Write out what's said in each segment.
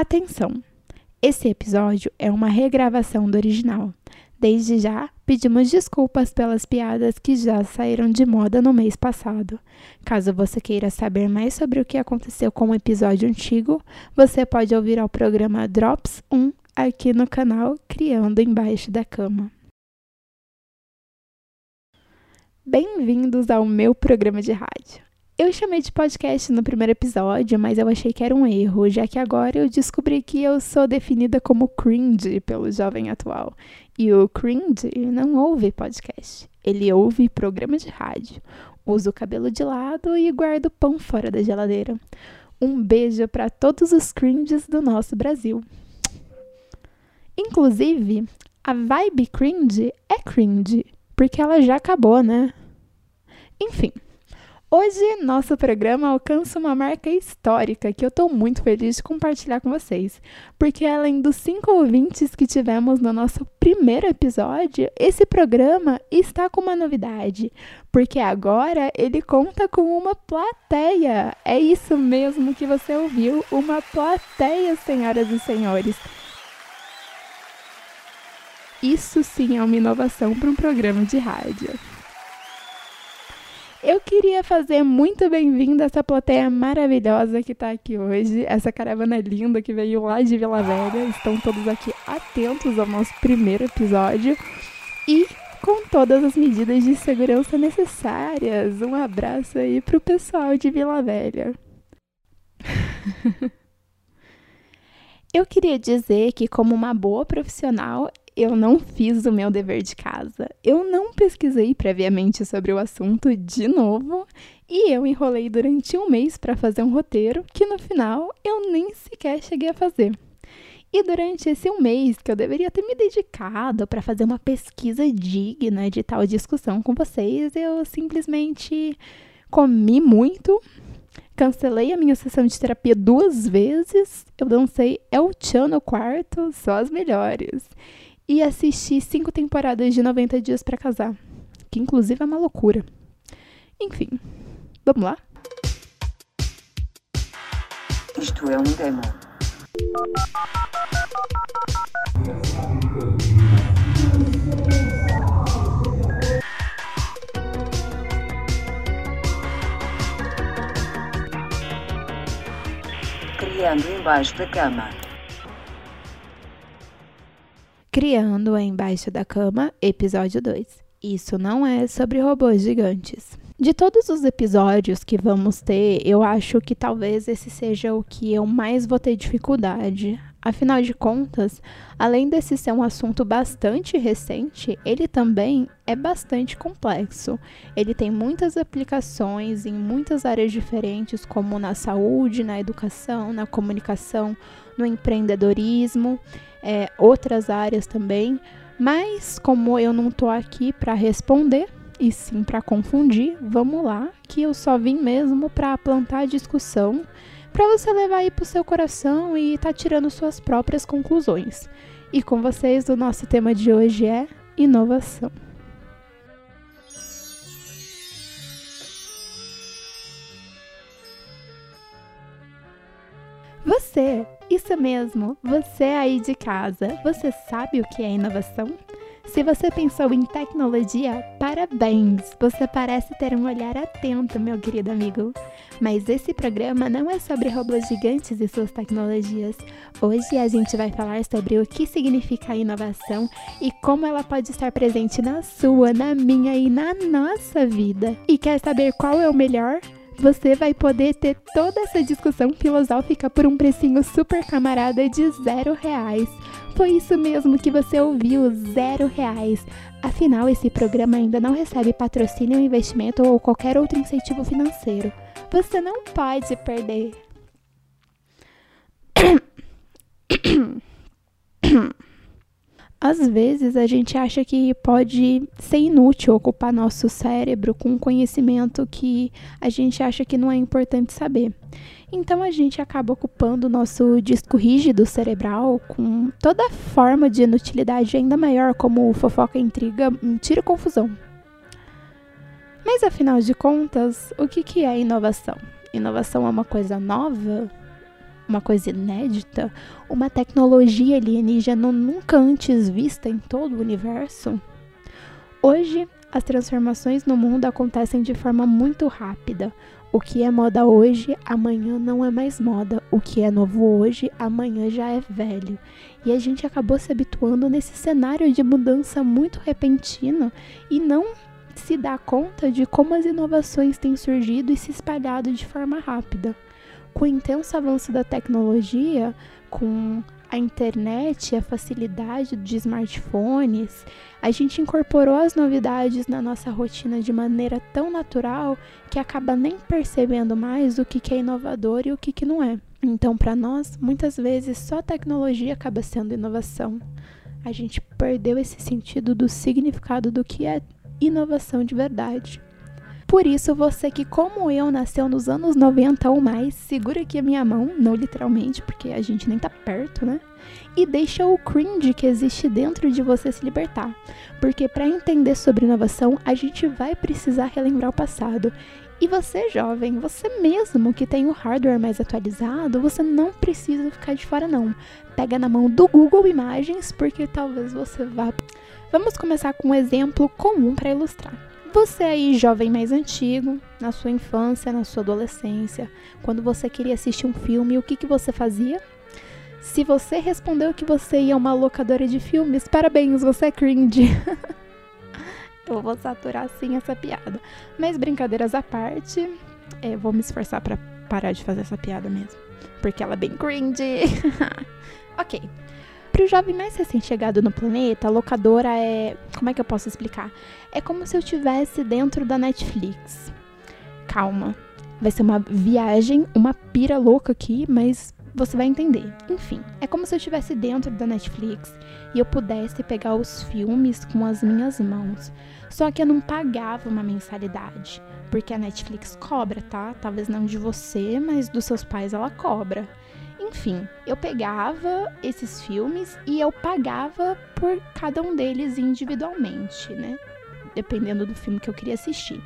Atenção! Esse episódio é uma regravação do original. Desde já, pedimos desculpas pelas piadas que já saíram de moda no mês passado. Caso você queira saber mais sobre o que aconteceu com o episódio antigo, você pode ouvir ao programa Drops 1 aqui no canal Criando Embaixo da Cama. Bem-vindos ao meu programa de rádio. Eu chamei de podcast no primeiro episódio, mas eu achei que era um erro, já que agora eu descobri que eu sou definida como cringe pelo jovem atual. E o cringe não ouve podcast, ele ouve programa de rádio, usa o cabelo de lado e guarda o pão fora da geladeira. Um beijo para todos os cringes do nosso Brasil. Inclusive, a vibe cringe é cringe, porque ela já acabou, né? Enfim. Hoje, nosso programa alcança uma marca histórica que eu estou muito feliz de compartilhar com vocês, porque além dos cinco ouvintes que tivemos no nosso primeiro episódio, esse programa está com uma novidade, porque agora ele conta com uma plateia. É isso mesmo que você ouviu, uma plateia, senhoras e senhores. Isso sim é uma inovação para um programa de rádio. Eu queria fazer muito bem-vinda essa plateia maravilhosa que está aqui hoje, essa caravana linda que veio lá de Vila Velha. Estão todos aqui atentos ao nosso primeiro episódio e com todas as medidas de segurança necessárias. Um abraço aí pro pessoal de Vila Velha. Eu queria dizer que, como uma boa profissional, eu não fiz o meu dever de casa. Eu não pesquisei previamente sobre o assunto de novo e eu enrolei durante um mês para fazer um roteiro que no final eu nem sequer cheguei a fazer. E durante esse um mês que eu deveria ter me dedicado para fazer uma pesquisa digna de tal discussão com vocês, eu simplesmente comi muito, cancelei a minha sessão de terapia duas vezes, eu dancei El Chan no quarto, só as melhores e assisti cinco temporadas de 90 Dias para Casar, que inclusive é uma loucura. Enfim, vamos lá? Isto é um demo. Criando embaixo da cama. Criando Embaixo da Cama, episódio 2. Isso não é sobre robôs gigantes. De todos os episódios que vamos ter, eu acho que talvez esse seja o que eu mais vou ter dificuldade. Afinal de contas, além desse ser um assunto bastante recente, ele também é bastante complexo. Ele tem muitas aplicações em muitas áreas diferentes, como na saúde, na educação, na comunicação, no empreendedorismo é, outras áreas também, mas como eu não tô aqui para responder e sim para confundir, vamos lá, que eu só vim mesmo para plantar discussão, para você levar aí pro seu coração e tá tirando suas próprias conclusões. E com vocês, o nosso tema de hoje é inovação. Você isso mesmo, você aí de casa, você sabe o que é inovação? Se você pensou em tecnologia, parabéns! Você parece ter um olhar atento, meu querido amigo. Mas esse programa não é sobre robôs gigantes e suas tecnologias. Hoje a gente vai falar sobre o que significa inovação e como ela pode estar presente na sua, na minha e na nossa vida. E quer saber qual é o melhor? Você vai poder ter toda essa discussão filosófica por um precinho super camarada de zero reais. Foi isso mesmo que você ouviu, zero reais. Afinal, esse programa ainda não recebe patrocínio, investimento ou qualquer outro incentivo financeiro. Você não pode perder. Às vezes a gente acha que pode ser inútil ocupar nosso cérebro com conhecimento que a gente acha que não é importante saber. Então a gente acaba ocupando o nosso disco rígido cerebral com toda forma de inutilidade ainda maior, como fofoca, intriga, mentira e confusão. Mas afinal de contas, o que é inovação? Inovação é uma coisa nova? Uma coisa inédita, uma tecnologia alienígena nunca antes vista em todo o universo? Hoje, as transformações no mundo acontecem de forma muito rápida. O que é moda hoje, amanhã não é mais moda. O que é novo hoje, amanhã já é velho. E a gente acabou se habituando nesse cenário de mudança muito repentina e não se dá conta de como as inovações têm surgido e se espalhado de forma rápida. Com o intenso avanço da tecnologia, com a internet, a facilidade de smartphones, a gente incorporou as novidades na nossa rotina de maneira tão natural que acaba nem percebendo mais o que é inovador e o que não é. Então, para nós, muitas vezes só tecnologia acaba sendo inovação. A gente perdeu esse sentido do significado do que é inovação de verdade. Por isso, você que, como eu, nasceu nos anos 90 ou mais, segura aqui a minha mão, não literalmente, porque a gente nem tá perto, né? E deixa o cringe que existe dentro de você se libertar. Porque para entender sobre inovação, a gente vai precisar relembrar o passado. E você, jovem, você mesmo que tem o hardware mais atualizado, você não precisa ficar de fora não. Pega na mão do Google Imagens, porque talvez você vá. Vamos começar com um exemplo comum para ilustrar. Você aí, jovem mais antigo, na sua infância, na sua adolescência, quando você queria assistir um filme, o que, que você fazia? Se você respondeu que você ia uma locadora de filmes, parabéns, você é cringe. eu vou saturar sim essa piada. Mas brincadeiras à parte, é, vou me esforçar para parar de fazer essa piada mesmo. Porque ela é bem cringe. ok. Para o jovem mais recém-chegado no planeta, a locadora é. Como é que eu posso explicar? É como se eu estivesse dentro da Netflix. Calma. Vai ser uma viagem, uma pira louca aqui, mas você vai entender. Enfim, é como se eu estivesse dentro da Netflix e eu pudesse pegar os filmes com as minhas mãos. Só que eu não pagava uma mensalidade, porque a Netflix cobra, tá? Talvez não de você, mas dos seus pais ela cobra. Enfim, eu pegava esses filmes e eu pagava por cada um deles individualmente, né? Dependendo do filme que eu queria assistir.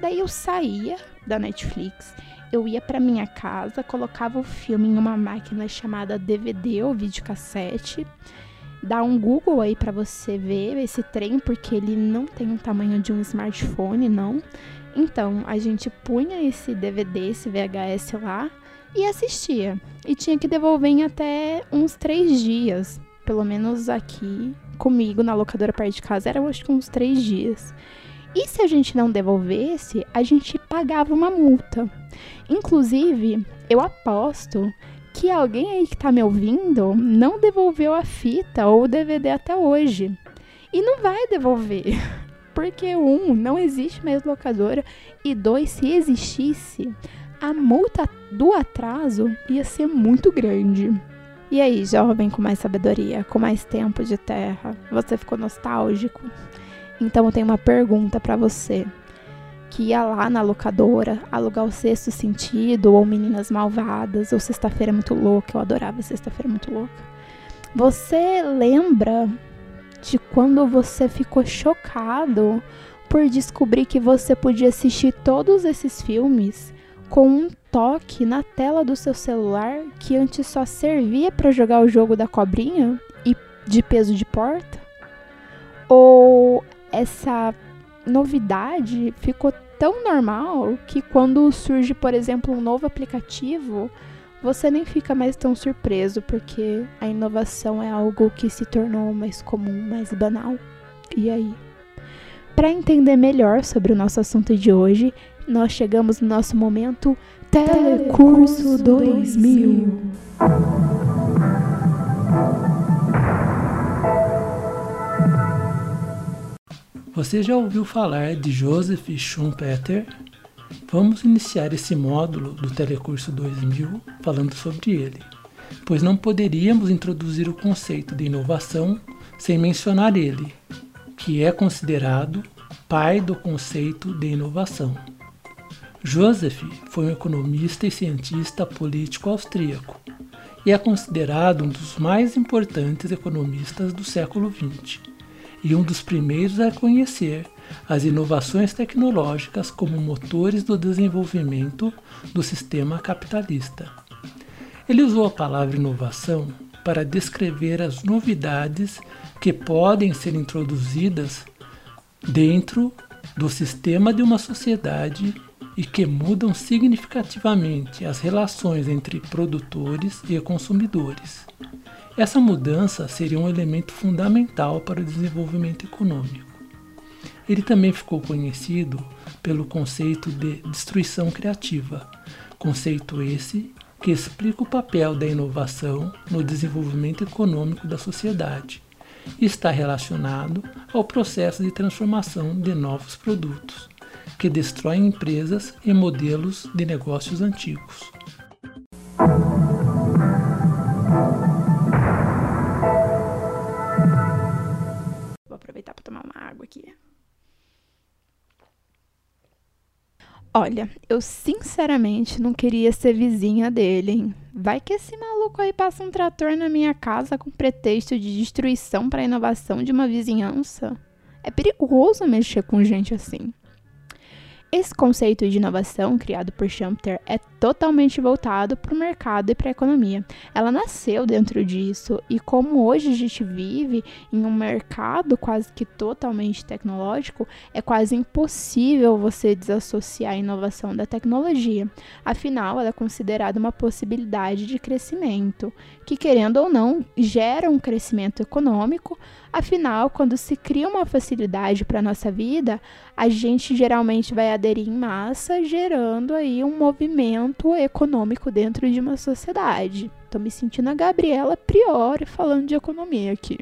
Daí eu saía da Netflix, eu ia para minha casa, colocava o filme em uma máquina chamada DVD ou videocassete. Dá um Google aí para você ver esse trem, porque ele não tem o tamanho de um smartphone, não. Então, a gente punha esse DVD, esse VHS lá, e assistia. E tinha que devolver em até uns três dias. Pelo menos aqui comigo na locadora perto de casa era acho que uns três dias. E se a gente não devolvesse, a gente pagava uma multa. Inclusive, eu aposto que alguém aí que tá me ouvindo não devolveu a fita ou o DVD até hoje. E não vai devolver. Porque, um, não existe mais locadora. E dois, se existisse, a multa do atraso ia ser muito grande. E aí, jovem com mais sabedoria, com mais tempo de terra, você ficou nostálgico? Então eu tenho uma pergunta para você. Que ia lá na locadora alugar o Sexto Sentido, ou Meninas Malvadas, ou Sexta-feira Muito Louca. Eu adorava Sexta-feira Muito Louca. Você lembra de quando você ficou chocado por descobrir que você podia assistir todos esses filmes com um toque na tela do seu celular que antes só servia para jogar o jogo da cobrinha e de peso de porta? Ou essa novidade ficou tão normal que quando surge, por exemplo, um novo aplicativo, você nem fica mais tão surpreso porque a inovação é algo que se tornou mais comum, mais banal. E aí? Para entender melhor sobre o nosso assunto de hoje, nós chegamos no nosso momento Telecurso 2000. Você já ouviu falar de Joseph Schumpeter? Vamos iniciar esse módulo do Telecurso 2000 falando sobre ele, pois não poderíamos introduzir o conceito de inovação sem mencionar ele, que é considerado pai do conceito de inovação. Joseph foi um economista e cientista político austríaco e é considerado um dos mais importantes economistas do século XX e um dos primeiros a conhecer as inovações tecnológicas como motores do desenvolvimento do sistema capitalista. Ele usou a palavra inovação para descrever as novidades que podem ser introduzidas dentro do sistema de uma sociedade e que mudam significativamente as relações entre produtores e consumidores. Essa mudança seria um elemento fundamental para o desenvolvimento econômico. Ele também ficou conhecido pelo conceito de destruição criativa, conceito esse que explica o papel da inovação no desenvolvimento econômico da sociedade e está relacionado ao processo de transformação de novos produtos, que destroem empresas e modelos de negócios antigos. Vou aproveitar para tomar uma água aqui. Olha, eu sinceramente não queria ser vizinha dele, hein? Vai que esse maluco aí passa um trator na minha casa com pretexto de destruição para inovação de uma vizinhança. É perigoso mexer com gente assim. Esse conceito de inovação criado por Schumpeter é totalmente voltado para o mercado e para a economia. Ela nasceu dentro disso e como hoje a gente vive em um mercado quase que totalmente tecnológico, é quase impossível você desassociar a inovação da tecnologia. Afinal, ela é considerada uma possibilidade de crescimento, que querendo ou não, gera um crescimento econômico. Afinal, quando se cria uma facilidade para a nossa vida, a gente geralmente vai aderir em massa, gerando aí um movimento econômico dentro de uma sociedade. Tô me sentindo a Gabriela Priori falando de economia aqui.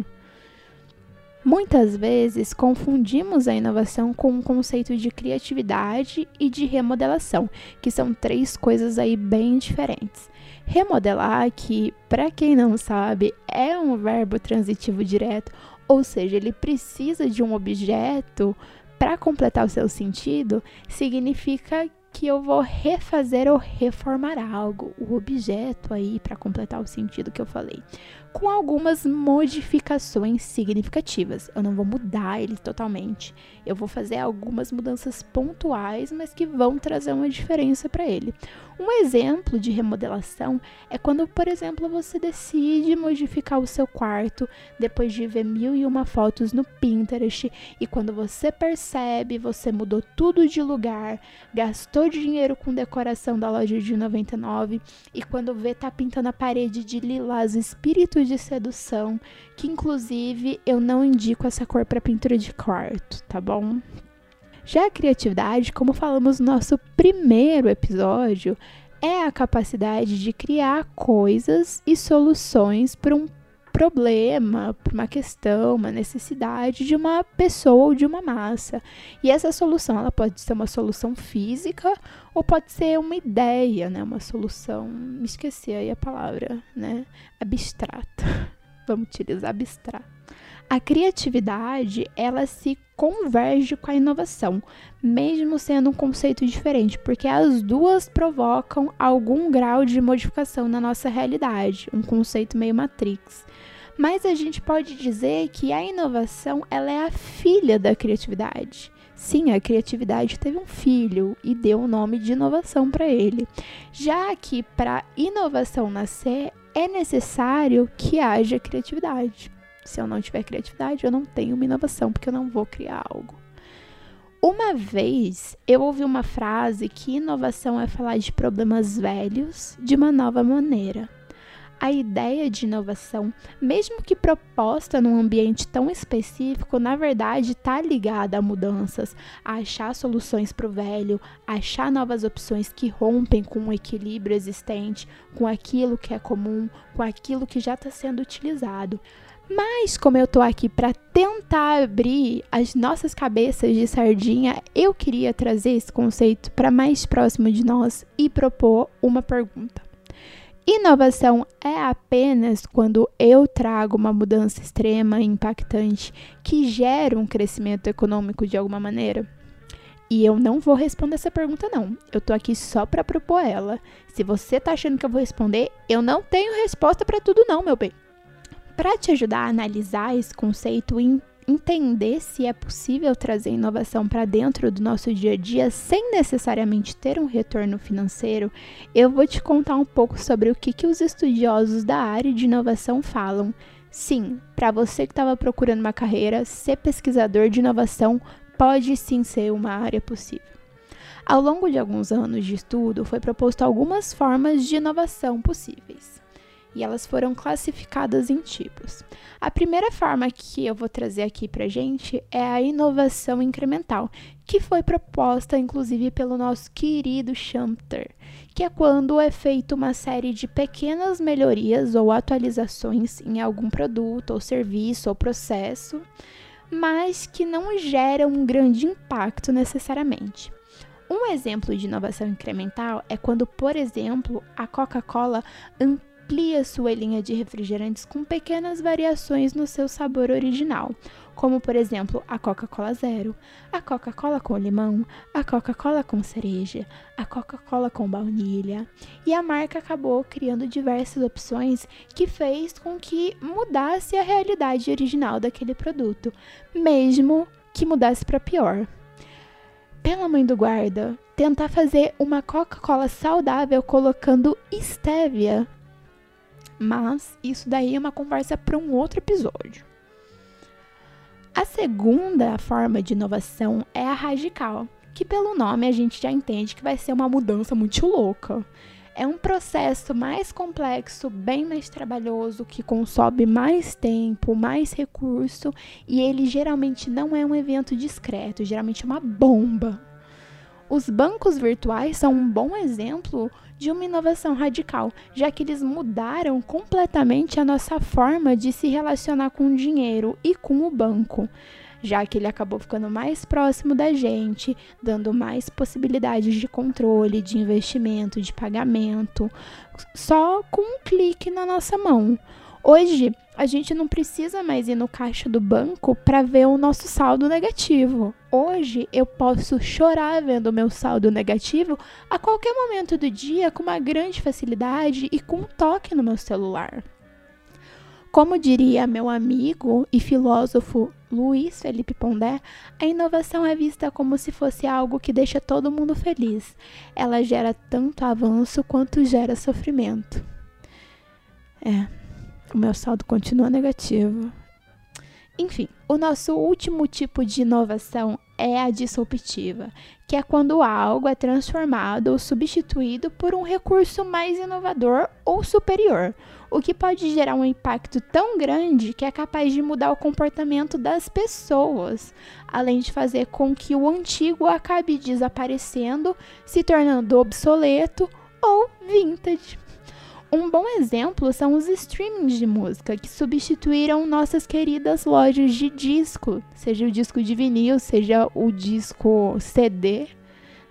Muitas vezes confundimos a inovação com o conceito de criatividade e de remodelação, que são três coisas aí bem diferentes. Remodelar, que para quem não sabe, é um verbo transitivo direto, ou seja, ele precisa de um objeto para completar o seu sentido, significa que eu vou refazer ou reformar algo, o objeto aí para completar o sentido que eu falei, com algumas modificações significativas. Eu não vou mudar ele totalmente. Eu vou fazer algumas mudanças pontuais, mas que vão trazer uma diferença para ele. Um exemplo de remodelação é quando, por exemplo, você decide modificar o seu quarto depois de ver mil e uma fotos no Pinterest e quando você percebe, você mudou tudo de lugar, gastou dinheiro com decoração da loja de 99 e quando vê tá pintando a parede de lilás espíritos de sedução, que inclusive eu não indico essa cor para pintura de quarto, tá bom? Já a criatividade, como falamos no nosso primeiro episódio, é a capacidade de criar coisas e soluções para um problema, para uma questão, uma necessidade de uma pessoa ou de uma massa. E essa solução, ela pode ser uma solução física ou pode ser uma ideia, né? Uma solução, me esqueci aí a palavra, né? Abstrata. Vamos utilizar abstrato. A criatividade, ela se converge com a inovação, mesmo sendo um conceito diferente, porque as duas provocam algum grau de modificação na nossa realidade, um conceito meio matrix. Mas a gente pode dizer que a inovação, ela é a filha da criatividade. Sim, a criatividade teve um filho e deu o nome de inovação para ele. Já que para inovação nascer é necessário que haja criatividade. Se eu não tiver criatividade, eu não tenho uma inovação, porque eu não vou criar algo. Uma vez eu ouvi uma frase que inovação é falar de problemas velhos de uma nova maneira. A ideia de inovação, mesmo que proposta num ambiente tão específico, na verdade está ligada a mudanças, a achar soluções para o velho, a achar novas opções que rompem com o equilíbrio existente, com aquilo que é comum, com aquilo que já está sendo utilizado. Mas como eu tô aqui para tentar abrir as nossas cabeças de sardinha, eu queria trazer esse conceito para mais próximo de nós e propor uma pergunta. Inovação é apenas quando eu trago uma mudança extrema e impactante que gera um crescimento econômico de alguma maneira? E eu não vou responder essa pergunta não. Eu tô aqui só para propor ela. Se você tá achando que eu vou responder, eu não tenho resposta para tudo não, meu bem. Para te ajudar a analisar esse conceito e entender se é possível trazer inovação para dentro do nosso dia a dia sem necessariamente ter um retorno financeiro, eu vou te contar um pouco sobre o que, que os estudiosos da área de inovação falam. Sim, para você que estava procurando uma carreira, ser pesquisador de inovação pode sim ser uma área possível. Ao longo de alguns anos de estudo, foi proposto algumas formas de inovação possíveis e elas foram classificadas em tipos. A primeira forma que eu vou trazer aqui para gente é a inovação incremental, que foi proposta inclusive pelo nosso querido Schumpeter, que é quando é feita uma série de pequenas melhorias ou atualizações em algum produto ou serviço ou processo, mas que não geram um grande impacto necessariamente. Um exemplo de inovação incremental é quando, por exemplo, a Coca-Cola amplia sua linha de refrigerantes com pequenas variações no seu sabor original, como por exemplo a Coca-Cola Zero, a Coca-Cola com limão, a Coca-Cola com cereja, a Coca-Cola com baunilha. E a marca acabou criando diversas opções que fez com que mudasse a realidade original daquele produto, mesmo que mudasse para pior. Pela mãe do guarda, tentar fazer uma Coca-Cola saudável colocando estévia mas isso daí é uma conversa para um outro episódio. A segunda forma de inovação é a radical, que pelo nome a gente já entende que vai ser uma mudança muito louca. É um processo mais complexo, bem mais trabalhoso, que consome mais tempo, mais recurso e ele geralmente não é um evento discreto, geralmente é uma bomba. Os bancos virtuais são um bom exemplo de uma inovação radical, já que eles mudaram completamente a nossa forma de se relacionar com o dinheiro e com o banco, já que ele acabou ficando mais próximo da gente, dando mais possibilidades de controle, de investimento, de pagamento, só com um clique na nossa mão. Hoje, a gente não precisa mais ir no caixa do banco para ver o nosso saldo negativo. Hoje eu posso chorar vendo o meu saldo negativo a qualquer momento do dia com uma grande facilidade e com um toque no meu celular. Como diria meu amigo e filósofo Luiz Felipe Pondé, a inovação é vista como se fosse algo que deixa todo mundo feliz. Ela gera tanto avanço quanto gera sofrimento. É, o meu saldo continua negativo. Enfim, o nosso último tipo de inovação é a disruptiva, que é quando algo é transformado ou substituído por um recurso mais inovador ou superior, o que pode gerar um impacto tão grande que é capaz de mudar o comportamento das pessoas, além de fazer com que o antigo acabe desaparecendo, se tornando obsoleto ou vintage. Um bom exemplo são os streamings de música, que substituíram nossas queridas lojas de disco, seja o disco de vinil, seja o disco CD,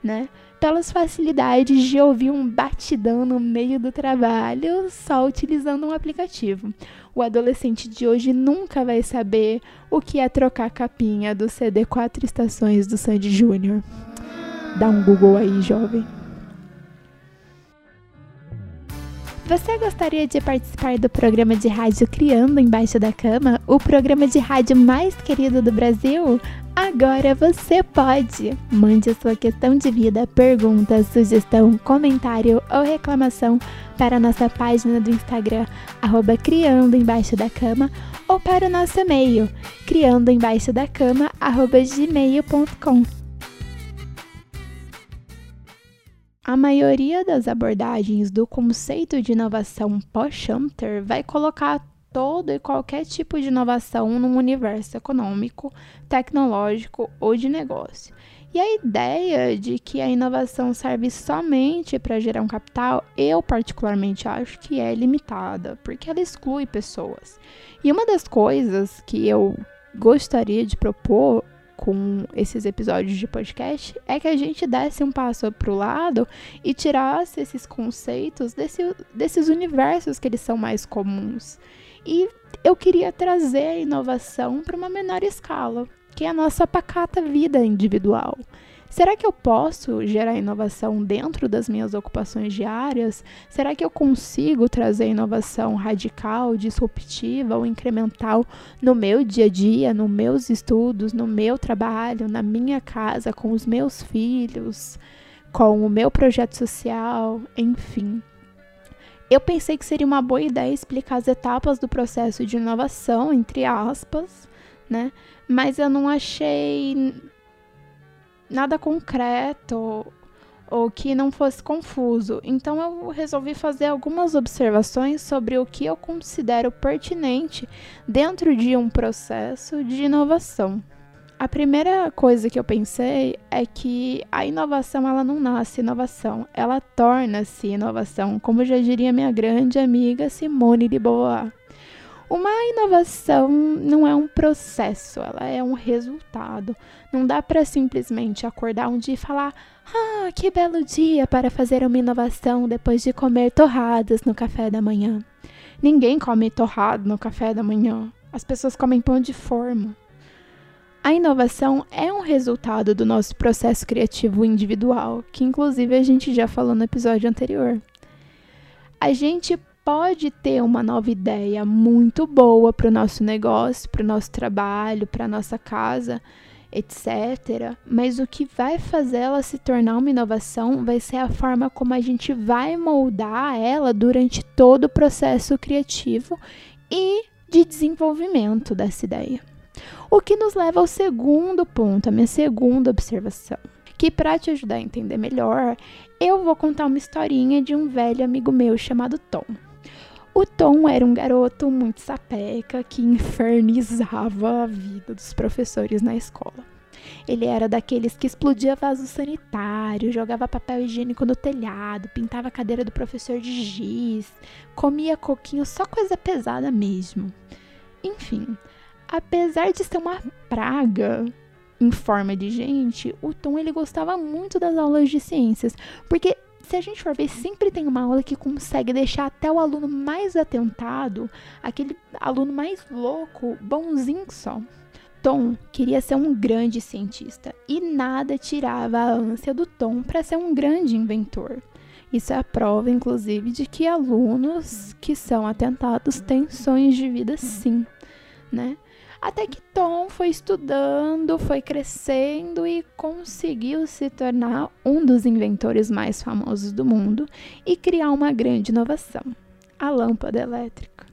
né? Pelas facilidades de ouvir um batidão no meio do trabalho só utilizando um aplicativo. O adolescente de hoje nunca vai saber o que é trocar a capinha do CD Quatro Estações do Sandy Júnior. Dá um Google aí, jovem. Você gostaria de participar do programa de rádio Criando Embaixo da Cama, o programa de rádio mais querido do Brasil? Agora você pode! Mande a sua questão de vida, pergunta, sugestão, comentário ou reclamação para a nossa página do Instagram, arroba Criando Embaixo da Cama, ou para o nosso e-mail, criandoembaixodacama.gmail.com. A maioria das abordagens do conceito de inovação pós-Schumpeter vai colocar todo e qualquer tipo de inovação num universo econômico, tecnológico ou de negócio. E a ideia de que a inovação serve somente para gerar um capital, eu particularmente acho que é limitada, porque ela exclui pessoas. E uma das coisas que eu gostaria de propor com esses episódios de podcast é que a gente desse um passo para o lado e tirasse esses conceitos desse, desses universos que eles são mais comuns. E eu queria trazer a inovação para uma menor escala, que é a nossa pacata vida individual. Será que eu posso gerar inovação dentro das minhas ocupações diárias? Será que eu consigo trazer inovação radical, disruptiva ou incremental no meu dia a dia, nos meus estudos, no meu trabalho, na minha casa, com os meus filhos, com o meu projeto social, enfim? Eu pensei que seria uma boa ideia explicar as etapas do processo de inovação, entre aspas, né? Mas eu não achei nada concreto ou que não fosse confuso. Então eu resolvi fazer algumas observações sobre o que eu considero pertinente dentro de um processo de inovação. A primeira coisa que eu pensei é que a inovação ela não nasce inovação, ela torna-se inovação, como já diria minha grande amiga Simone de Beauvoir. Uma inovação não é um processo, ela é um resultado. Não dá para simplesmente acordar um dia e falar: "Ah, que belo dia para fazer uma inovação depois de comer torradas no café da manhã". Ninguém come torrado no café da manhã. As pessoas comem pão de forma. A inovação é um resultado do nosso processo criativo individual, que inclusive a gente já falou no episódio anterior. A gente pode ter uma nova ideia muito boa para o nosso negócio, para o nosso trabalho, para a nossa casa, etc. Mas o que vai fazer ela se tornar uma inovação vai ser a forma como a gente vai moldar ela durante todo o processo criativo e de desenvolvimento dessa ideia. O que nos leva ao segundo ponto, a minha segunda observação. Que para te ajudar a entender melhor, eu vou contar uma historinha de um velho amigo meu chamado Tom. O Tom era um garoto muito sapeca que infernizava a vida dos professores na escola. Ele era daqueles que explodia vaso sanitário, jogava papel higiênico no telhado, pintava a cadeira do professor de giz, comia coquinho, só coisa pesada mesmo. Enfim, apesar de ser uma praga em forma de gente, o Tom ele gostava muito das aulas de ciências, porque se a gente for ver, sempre tem uma aula que consegue deixar até o aluno mais atentado, aquele aluno mais louco, bonzinho só. Tom queria ser um grande cientista e nada tirava a ânsia do Tom para ser um grande inventor. Isso é a prova, inclusive, de que alunos que são atentados têm sonhos de vida sim, né? Até que Tom foi estudando, foi crescendo e conseguiu se tornar um dos inventores mais famosos do mundo e criar uma grande inovação: a lâmpada elétrica.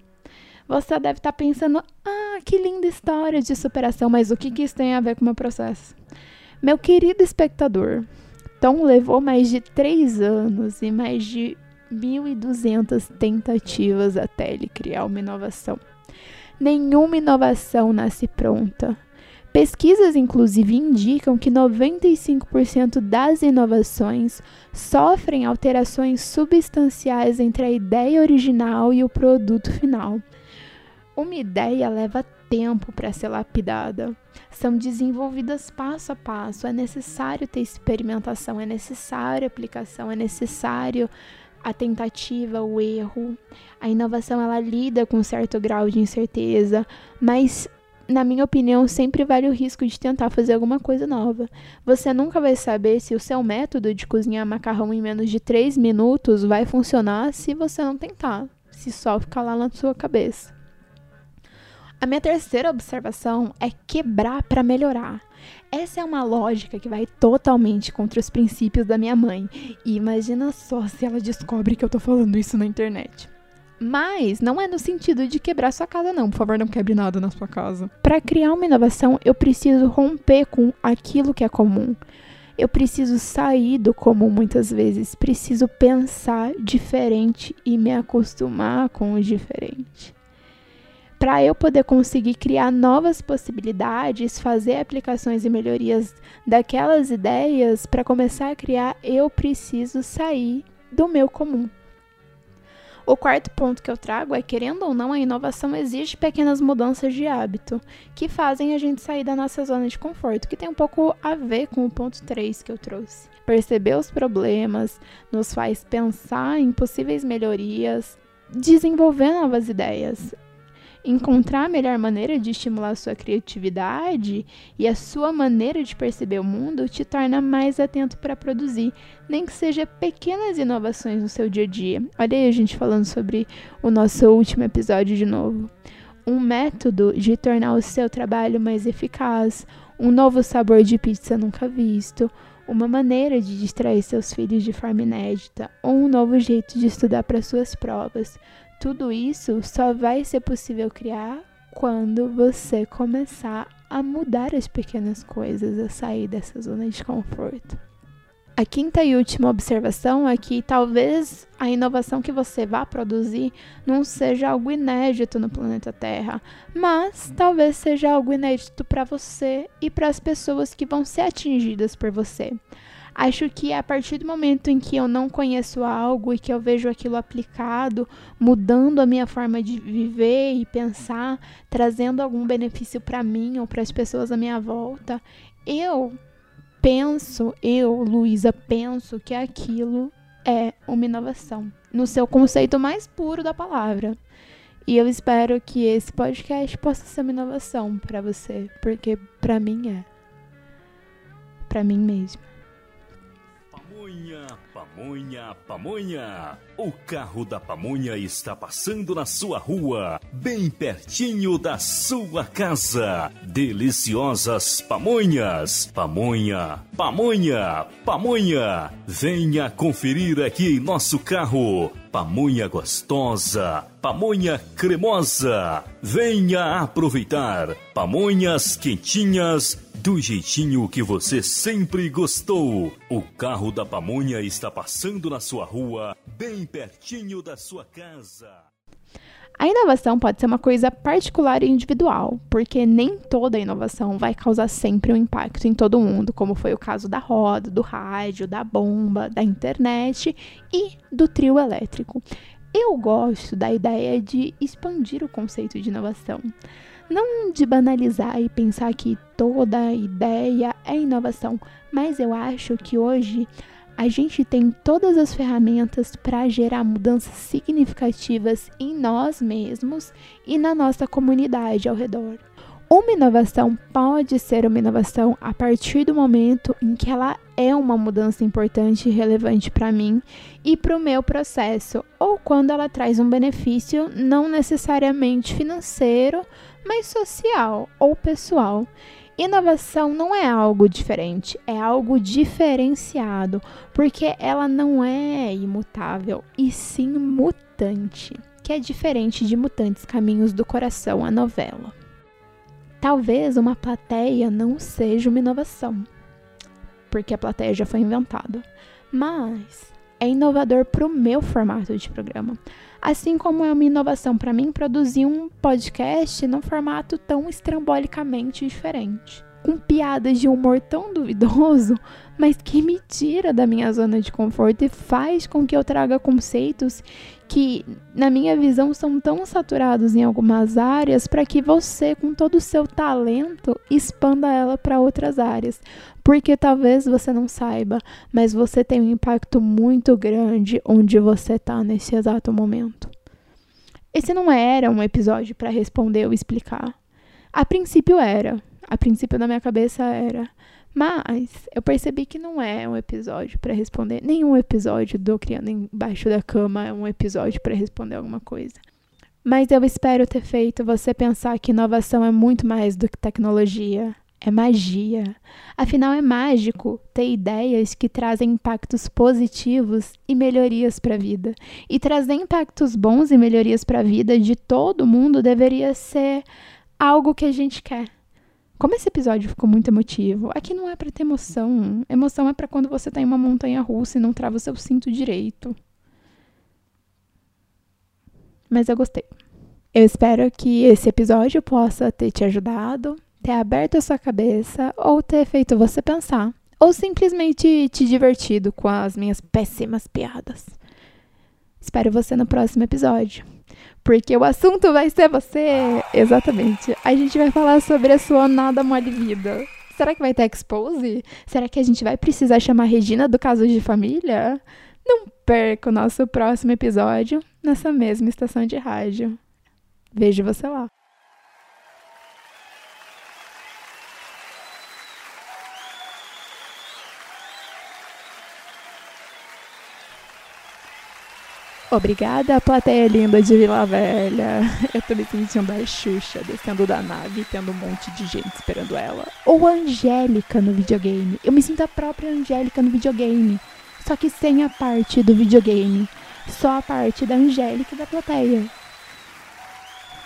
Você deve estar pensando: ah, que linda história de superação, mas o que, que isso tem a ver com o meu processo? Meu querido espectador, Tom levou mais de três anos e mais de 1.200 tentativas até ele criar uma inovação nenhuma inovação nasce pronta. Pesquisas, inclusive, indicam que 95% das inovações sofrem alterações substanciais entre a ideia original e o produto final. Uma ideia leva tempo para ser lapidada. São desenvolvidas passo a passo. É necessário ter experimentação, é necessário aplicação, é necessário a tentativa, o erro. A inovação ela lida com um certo grau de incerteza, mas na minha opinião, sempre vale o risco de tentar fazer alguma coisa nova. Você nunca vai saber se o seu método de cozinhar macarrão em menos de 3 minutos vai funcionar se você não tentar, se só ficar lá na sua cabeça. A minha terceira observação é quebrar para melhorar. Essa é uma lógica que vai totalmente contra os princípios da minha mãe. E imagina só se ela descobre que eu tô falando isso na internet. Mas não é no sentido de quebrar sua casa, não. Por favor, não quebre nada na sua casa. Para criar uma inovação, eu preciso romper com aquilo que é comum. Eu preciso sair do comum muitas vezes. Preciso pensar diferente e me acostumar com o diferente para eu poder conseguir criar novas possibilidades, fazer aplicações e melhorias daquelas ideias, para começar a criar, eu preciso sair do meu comum. O quarto ponto que eu trago é, querendo ou não, a inovação exige pequenas mudanças de hábito que fazem a gente sair da nossa zona de conforto, que tem um pouco a ver com o ponto 3 que eu trouxe. Perceber os problemas nos faz pensar em possíveis melhorias, desenvolver novas ideias. Encontrar a melhor maneira de estimular a sua criatividade e a sua maneira de perceber o mundo te torna mais atento para produzir, nem que seja pequenas inovações no seu dia a dia. Olha aí a gente falando sobre o nosso último episódio de novo. Um método de tornar o seu trabalho mais eficaz, um novo sabor de pizza nunca visto, uma maneira de distrair seus filhos de forma inédita ou um novo jeito de estudar para suas provas. Tudo isso só vai ser possível criar quando você começar a mudar as pequenas coisas, a sair dessa zona de conforto. A quinta e última observação é que talvez a inovação que você vá produzir não seja algo inédito no planeta Terra, mas talvez seja algo inédito para você e para as pessoas que vão ser atingidas por você. Acho que a partir do momento em que eu não conheço algo e que eu vejo aquilo aplicado, mudando a minha forma de viver e pensar, trazendo algum benefício para mim ou para as pessoas à minha volta, eu penso, eu, Luísa, penso que aquilo é uma inovação, no seu conceito mais puro da palavra. E eu espero que esse podcast possa ser uma inovação para você, porque para mim é. Para mim mesmo. Pamonha, pamonha, pamonha. O carro da pamonha está passando na sua rua, bem pertinho da sua casa. Deliciosas pamonhas. Pamonha, pamonha, pamonha. Venha conferir aqui nosso carro. Pamonha gostosa, pamonha cremosa. Venha aproveitar. Pamonhas quentinhas do jeitinho que você sempre gostou. O carro da pamonha está passando na sua rua, bem pertinho da sua casa. A inovação pode ser uma coisa particular e individual, porque nem toda inovação vai causar sempre um impacto em todo mundo, como foi o caso da roda, do rádio, da bomba, da internet e do trio elétrico. Eu gosto da ideia de expandir o conceito de inovação. Não de banalizar e pensar que toda ideia é inovação, mas eu acho que hoje a gente tem todas as ferramentas para gerar mudanças significativas em nós mesmos e na nossa comunidade ao redor. Uma inovação pode ser uma inovação a partir do momento em que ela é uma mudança importante e relevante para mim e para o meu processo, ou quando ela traz um benefício não necessariamente financeiro, mas social ou pessoal. Inovação não é algo diferente, é algo diferenciado, porque ela não é imutável, e sim mutante, que é diferente de Mutantes Caminhos do Coração, a novela. Talvez uma plateia não seja uma inovação, porque a plateia já foi inventada, mas é inovador para o meu formato de programa. Assim como é uma inovação para mim produzir um podcast num formato tão estrambolicamente diferente. Com piadas de humor tão duvidoso, mas que me tira da minha zona de conforto e faz com que eu traga conceitos que, na minha visão, são tão saturados em algumas áreas para que você, com todo o seu talento, expanda ela para outras áreas. Porque talvez você não saiba, mas você tem um impacto muito grande onde você está nesse exato momento. Esse não era um episódio para responder ou explicar. A princípio era. A princípio na minha cabeça era. Mas eu percebi que não é um episódio para responder. Nenhum episódio do Criando Embaixo da Cama é um episódio para responder alguma coisa. Mas eu espero ter feito você pensar que inovação é muito mais do que tecnologia. É magia. Afinal, é mágico ter ideias que trazem impactos positivos e melhorias para a vida. E trazer impactos bons e melhorias para a vida de todo mundo deveria ser algo que a gente quer. Como esse episódio ficou muito emotivo, aqui não é para ter emoção. Emoção é para quando você tá em uma montanha russa e não trava o seu cinto direito. Mas eu gostei. Eu espero que esse episódio possa ter te ajudado, ter aberto a sua cabeça ou ter feito você pensar, ou simplesmente te divertido com as minhas péssimas piadas. Espero você no próximo episódio porque o assunto vai ser você. Exatamente. A gente vai falar sobre a sua nada mole vida. Será que vai ter expose? Será que a gente vai precisar chamar Regina do caso de família? Não perca o nosso próximo episódio nessa mesma estação de rádio. Vejo você lá. Obrigada, plateia linda de Vila Velha. Eu tô me sentindo a Xuxa descendo da nave, tendo um monte de gente esperando ela. Ou a Angélica no videogame. Eu me sinto a própria Angélica no videogame. Só que sem a parte do videogame. Só a parte da Angélica e da plateia.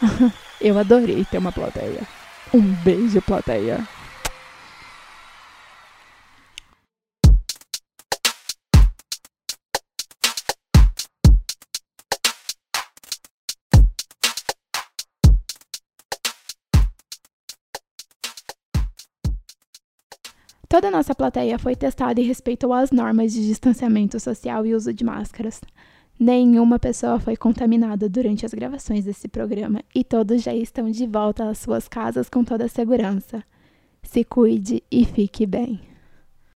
Eu adorei ter uma plateia. Um beijo, plateia. Toda a nossa plateia foi testada e respeitou as normas de distanciamento social e uso de máscaras. Nenhuma pessoa foi contaminada durante as gravações desse programa e todos já estão de volta às suas casas com toda a segurança. Se cuide e fique bem.